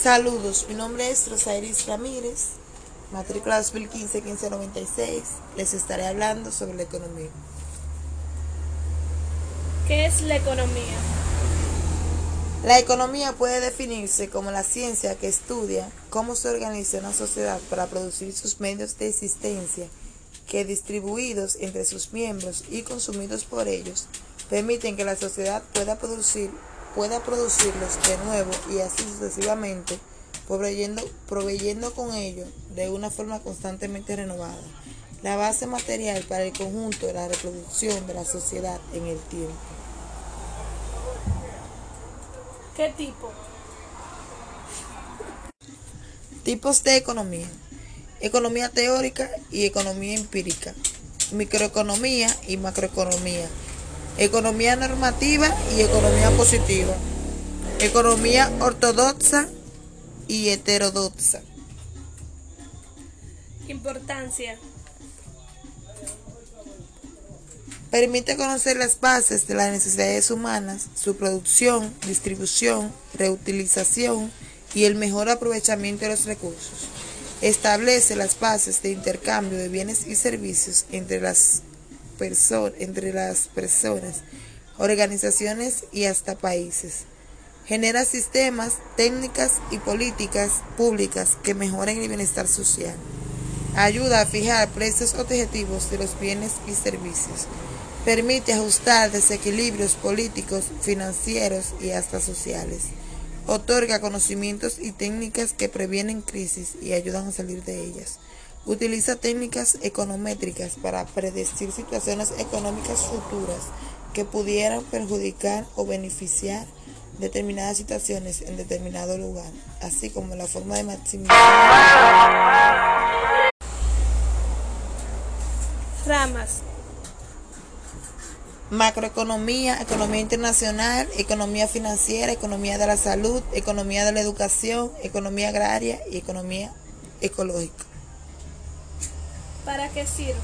Saludos, mi nombre es Rosairis Ramírez, matrícula 2015-1596. Les estaré hablando sobre la economía. ¿Qué es la economía? La economía puede definirse como la ciencia que estudia cómo se organiza una sociedad para producir sus medios de existencia que distribuidos entre sus miembros y consumidos por ellos permiten que la sociedad pueda producir pueda producirlos de nuevo y así sucesivamente, proveyendo, proveyendo con ello de una forma constantemente renovada la base material para el conjunto de la reproducción de la sociedad en el tiempo. ¿Qué tipo? Tipos de economía. Economía teórica y economía empírica. Microeconomía y macroeconomía economía normativa y economía positiva, economía ortodoxa y heterodoxa. Importancia. Permite conocer las bases de las necesidades humanas, su producción, distribución, reutilización y el mejor aprovechamiento de los recursos. Establece las bases de intercambio de bienes y servicios entre las entre las personas, organizaciones y hasta países. Genera sistemas, técnicas y políticas públicas que mejoren el bienestar social. Ayuda a fijar precios objetivos de los bienes y servicios. Permite ajustar desequilibrios políticos, financieros y hasta sociales. Otorga conocimientos y técnicas que previenen crisis y ayudan a salir de ellas. Utiliza técnicas econométricas para predecir situaciones económicas futuras que pudieran perjudicar o beneficiar determinadas situaciones en determinado lugar, así como la forma de maximizar. Ramas. Macroeconomía, economía internacional, economía financiera, economía de la salud, economía de la educación, economía agraria y economía ecológica. ¿Para qué sirve?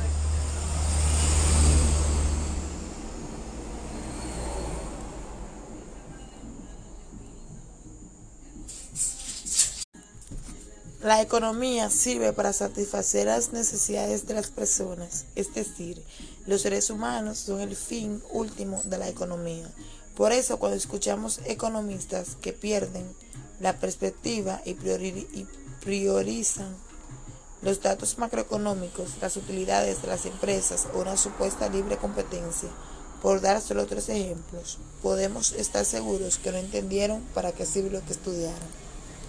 La economía sirve para satisfacer las necesidades de las personas, es decir, los seres humanos son el fin último de la economía. Por eso cuando escuchamos economistas que pierden la perspectiva y, priorizan los datos macroeconómicos, las utilidades de las empresas o una supuesta libre competencia, por dar solo tres ejemplos, podemos estar seguros que no entendieron para qué sirve lo que estudiaron.